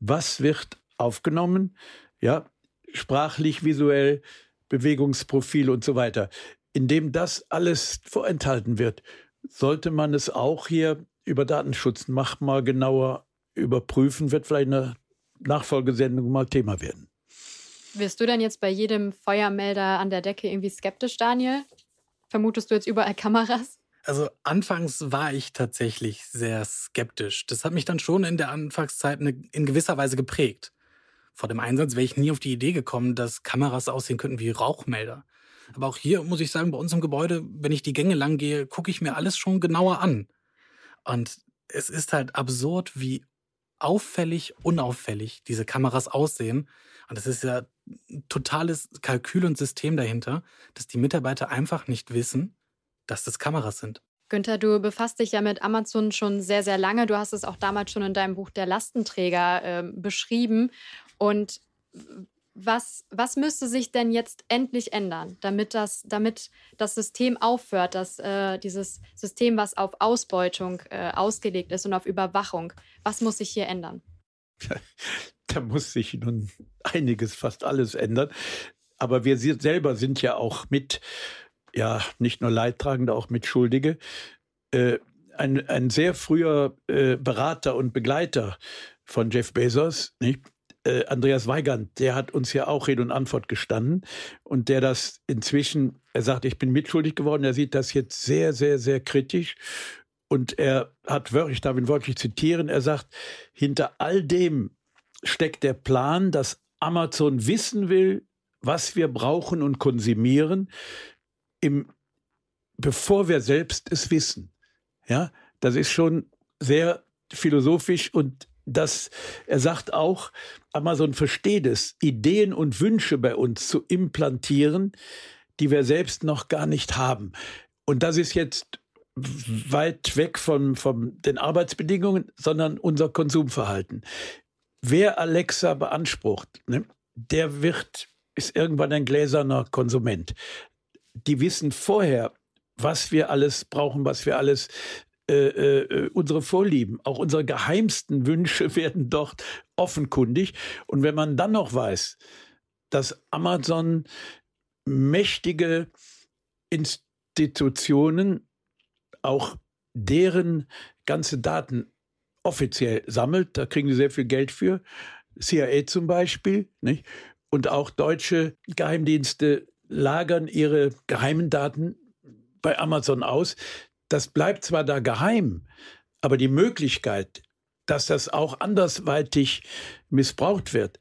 was wird aufgenommen, ja, sprachlich, visuell, Bewegungsprofil und so weiter. Indem das alles vorenthalten wird, sollte man es auch hier über Datenschutz mach mal genauer überprüfen, wird vielleicht eine Nachfolgesendung mal Thema werden. Wirst du denn jetzt bei jedem Feuermelder an der Decke irgendwie skeptisch, Daniel? Vermutest du jetzt überall Kameras? Also anfangs war ich tatsächlich sehr skeptisch. Das hat mich dann schon in der Anfangszeit in gewisser Weise geprägt. Vor dem Einsatz wäre ich nie auf die Idee gekommen, dass Kameras aussehen könnten wie Rauchmelder. Aber auch hier muss ich sagen, bei uns im Gebäude, wenn ich die Gänge lang gehe, gucke ich mir alles schon genauer an. Und es ist halt absurd, wie auffällig, unauffällig diese Kameras aussehen. Und es ist ja ein totales Kalkül und System dahinter, dass die Mitarbeiter einfach nicht wissen, dass das Kameras sind. Günther, du befasst dich ja mit Amazon schon sehr, sehr lange. Du hast es auch damals schon in deinem Buch Der Lastenträger äh, beschrieben. Und was, was müsste sich denn jetzt endlich ändern, damit das, damit das System aufhört, dass äh, dieses System, was auf Ausbeutung äh, ausgelegt ist und auf Überwachung, was muss sich hier ändern? Da muss sich nun einiges, fast alles ändern. Aber wir selber sind ja auch mit, ja, nicht nur Leidtragende, auch Mitschuldige. Äh, ein, ein sehr früher äh, Berater und Begleiter von Jeff Bezos, nicht? Äh, Andreas Weigand, der hat uns ja auch Rede und Antwort gestanden. Und der das inzwischen, er sagt, ich bin mitschuldig geworden, er sieht das jetzt sehr, sehr, sehr kritisch. Und er hat wörtlich, ich darf ihn wörtlich zitieren, er sagt, hinter all dem steckt der Plan, dass Amazon wissen will, was wir brauchen und konsumieren, im, bevor wir selbst es wissen. Ja, das ist schon sehr philosophisch. Und das, er sagt auch, Amazon versteht es, Ideen und Wünsche bei uns zu implantieren, die wir selbst noch gar nicht haben. Und das ist jetzt weit weg von, von den Arbeitsbedingungen, sondern unser Konsumverhalten. Wer Alexa beansprucht, ne, der wird, ist irgendwann ein gläserner Konsument. Die wissen vorher, was wir alles brauchen, was wir alles äh, äh, unsere Vorlieben, auch unsere geheimsten Wünsche werden dort offenkundig. Und wenn man dann noch weiß, dass Amazon mächtige Institutionen auch deren ganze Daten offiziell sammelt, da kriegen sie sehr viel Geld für, CIA zum Beispiel, nicht? und auch deutsche Geheimdienste lagern ihre geheimen Daten bei Amazon aus. Das bleibt zwar da geheim, aber die Möglichkeit, dass das auch andersweitig missbraucht wird.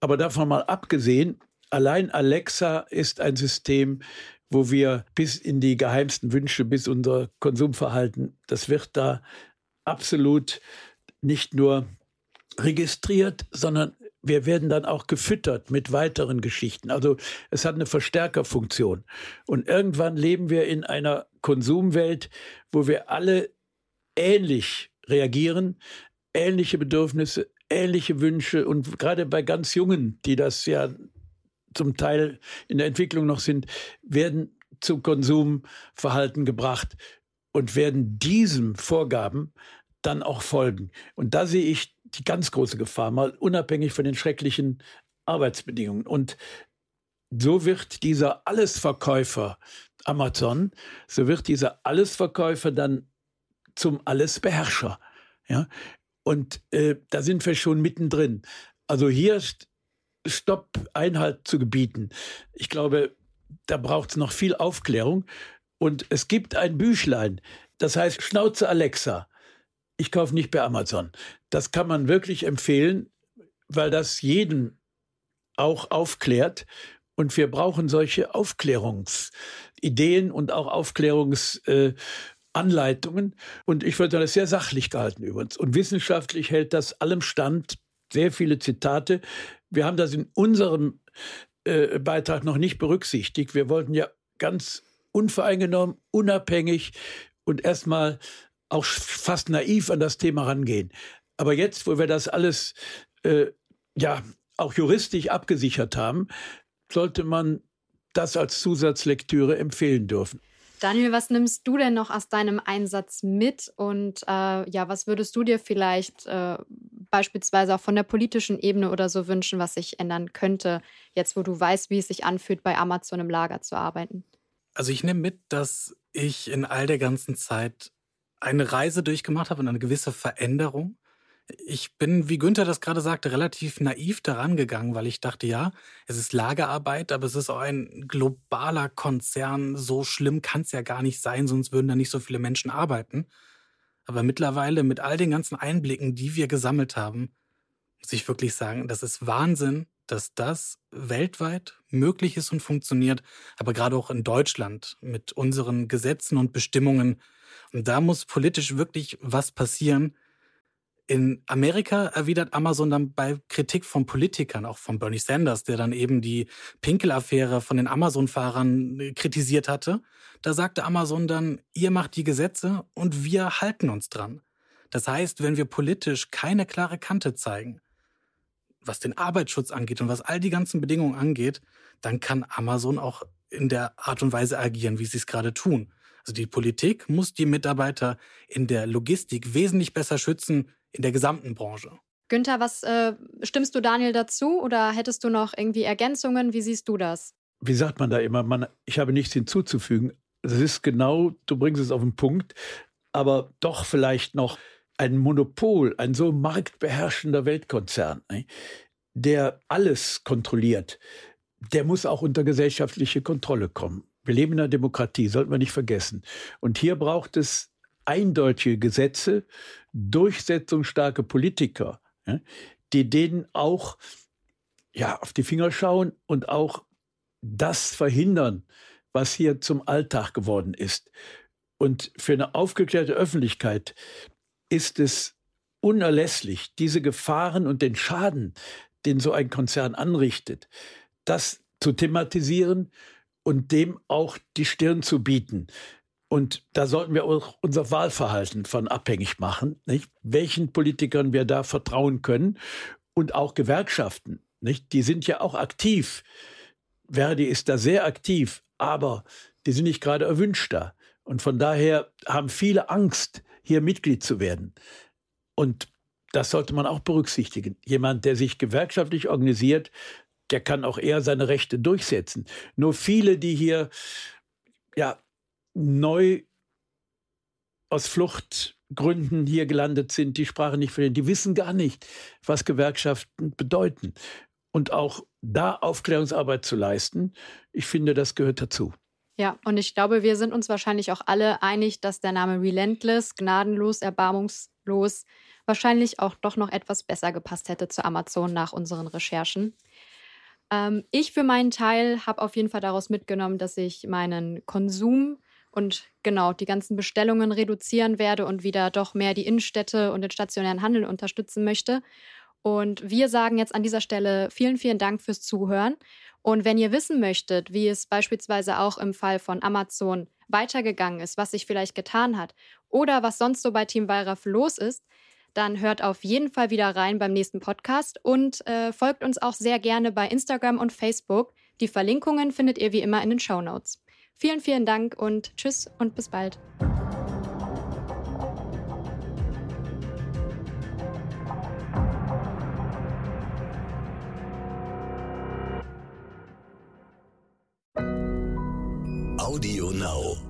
Aber davon mal abgesehen, allein Alexa ist ein System, wo wir bis in die geheimsten Wünsche, bis unser Konsumverhalten, das wird da absolut nicht nur registriert, sondern wir werden dann auch gefüttert mit weiteren Geschichten. Also es hat eine Verstärkerfunktion. Und irgendwann leben wir in einer Konsumwelt, wo wir alle ähnlich reagieren, ähnliche Bedürfnisse, ähnliche Wünsche und gerade bei ganz Jungen, die das ja zum Teil in der Entwicklung noch sind, werden zu Konsumverhalten gebracht und werden diesem Vorgaben dann auch folgen. Und da sehe ich die ganz große Gefahr, mal unabhängig von den schrecklichen Arbeitsbedingungen. Und so wird dieser Allesverkäufer Amazon, so wird dieser Allesverkäufer dann zum Allesbeherrscher. Ja? Und äh, da sind wir schon mittendrin. Also hier Stopp, Einhalt zu gebieten. Ich glaube, da braucht es noch viel Aufklärung. Und es gibt ein Büchlein, das heißt Schnauze Alexa ich kaufe nicht bei Amazon. Das kann man wirklich empfehlen, weil das jeden auch aufklärt. Und wir brauchen solche Aufklärungsideen und auch Aufklärungsanleitungen. und ich würde das sehr sachlich gehalten übrigens. Und wissenschaftlich hält das allem stand. Sehr viele Zitate. Wir haben das in unserem äh, Beitrag noch nicht berücksichtigt. Wir wollten ja ganz unvoreingenommen, unabhängig und erstmal auch fast naiv an das Thema rangehen. Aber jetzt, wo wir das alles äh, ja auch juristisch abgesichert haben, sollte man das als Zusatzlektüre empfehlen dürfen. Daniel, was nimmst du denn noch aus deinem Einsatz mit? Und äh, ja, was würdest du dir vielleicht äh, beispielsweise auch von der politischen Ebene oder so wünschen, was sich ändern könnte, jetzt wo du weißt, wie es sich anfühlt, bei Amazon im Lager zu arbeiten? Also ich nehme mit, dass ich in all der ganzen Zeit eine Reise durchgemacht habe und eine gewisse Veränderung. Ich bin, wie Günther das gerade sagte, relativ naiv daran gegangen, weil ich dachte, ja, es ist Lagerarbeit, aber es ist auch ein globaler Konzern. So schlimm kann es ja gar nicht sein, sonst würden da nicht so viele Menschen arbeiten. Aber mittlerweile mit all den ganzen Einblicken, die wir gesammelt haben, muss ich wirklich sagen, das ist Wahnsinn, dass das weltweit möglich ist und funktioniert, aber gerade auch in Deutschland mit unseren Gesetzen und Bestimmungen und da muss politisch wirklich was passieren. In Amerika erwidert Amazon dann bei Kritik von Politikern, auch von Bernie Sanders, der dann eben die Pinkel-Affäre von den Amazon-Fahrern äh, kritisiert hatte. Da sagte Amazon dann, ihr macht die Gesetze und wir halten uns dran. Das heißt, wenn wir politisch keine klare Kante zeigen, was den Arbeitsschutz angeht und was all die ganzen Bedingungen angeht, dann kann Amazon auch in der Art und Weise agieren, wie sie es gerade tun. Also die Politik muss die Mitarbeiter in der Logistik wesentlich besser schützen in der gesamten Branche. Günther, was äh, stimmst du Daniel dazu oder hättest du noch irgendwie Ergänzungen? Wie siehst du das? Wie sagt man da immer? Man, ich habe nichts hinzuzufügen. Das ist genau, du bringst es auf den Punkt, aber doch vielleicht noch ein Monopol, ein so marktbeherrschender Weltkonzern, ne, der alles kontrolliert, der muss auch unter gesellschaftliche Kontrolle kommen. Wir leben in einer Demokratie, sollten wir nicht vergessen. Und hier braucht es eindeutige Gesetze, durchsetzungsstarke Politiker, die denen auch ja, auf die Finger schauen und auch das verhindern, was hier zum Alltag geworden ist. Und für eine aufgeklärte Öffentlichkeit ist es unerlässlich, diese Gefahren und den Schaden, den so ein Konzern anrichtet, das zu thematisieren und dem auch die Stirn zu bieten. Und da sollten wir auch unser Wahlverhalten von abhängig machen, nicht? welchen Politikern wir da vertrauen können und auch Gewerkschaften. Nicht? Die sind ja auch aktiv. Verdi ist da sehr aktiv, aber die sind nicht gerade erwünscht da. Und von daher haben viele Angst, hier Mitglied zu werden. Und das sollte man auch berücksichtigen. Jemand, der sich gewerkschaftlich organisiert, der kann auch eher seine Rechte durchsetzen. Nur viele, die hier ja neu aus Flucht Gründen hier gelandet sind, die Sprache nicht verstehen. Die wissen gar nicht, was Gewerkschaften bedeuten. Und auch da Aufklärungsarbeit zu leisten, ich finde, das gehört dazu. Ja, und ich glaube, wir sind uns wahrscheinlich auch alle einig, dass der Name Relentless, gnadenlos, erbarmungslos, wahrscheinlich auch doch noch etwas besser gepasst hätte zu Amazon nach unseren Recherchen. Ähm, ich für meinen Teil habe auf jeden Fall daraus mitgenommen, dass ich meinen Konsum und genau die ganzen Bestellungen reduzieren werde und wieder doch mehr die Innenstädte und den stationären Handel unterstützen möchte. Und wir sagen jetzt an dieser Stelle vielen, vielen Dank fürs Zuhören. Und wenn ihr wissen möchtet, wie es beispielsweise auch im Fall von Amazon weitergegangen ist, was sich vielleicht getan hat oder was sonst so bei Team Wallraff los ist, dann hört auf jeden Fall wieder rein beim nächsten Podcast und äh, folgt uns auch sehr gerne bei Instagram und Facebook. Die Verlinkungen findet ihr wie immer in den Show Notes. Vielen, vielen Dank und tschüss und bis bald. Audio Now.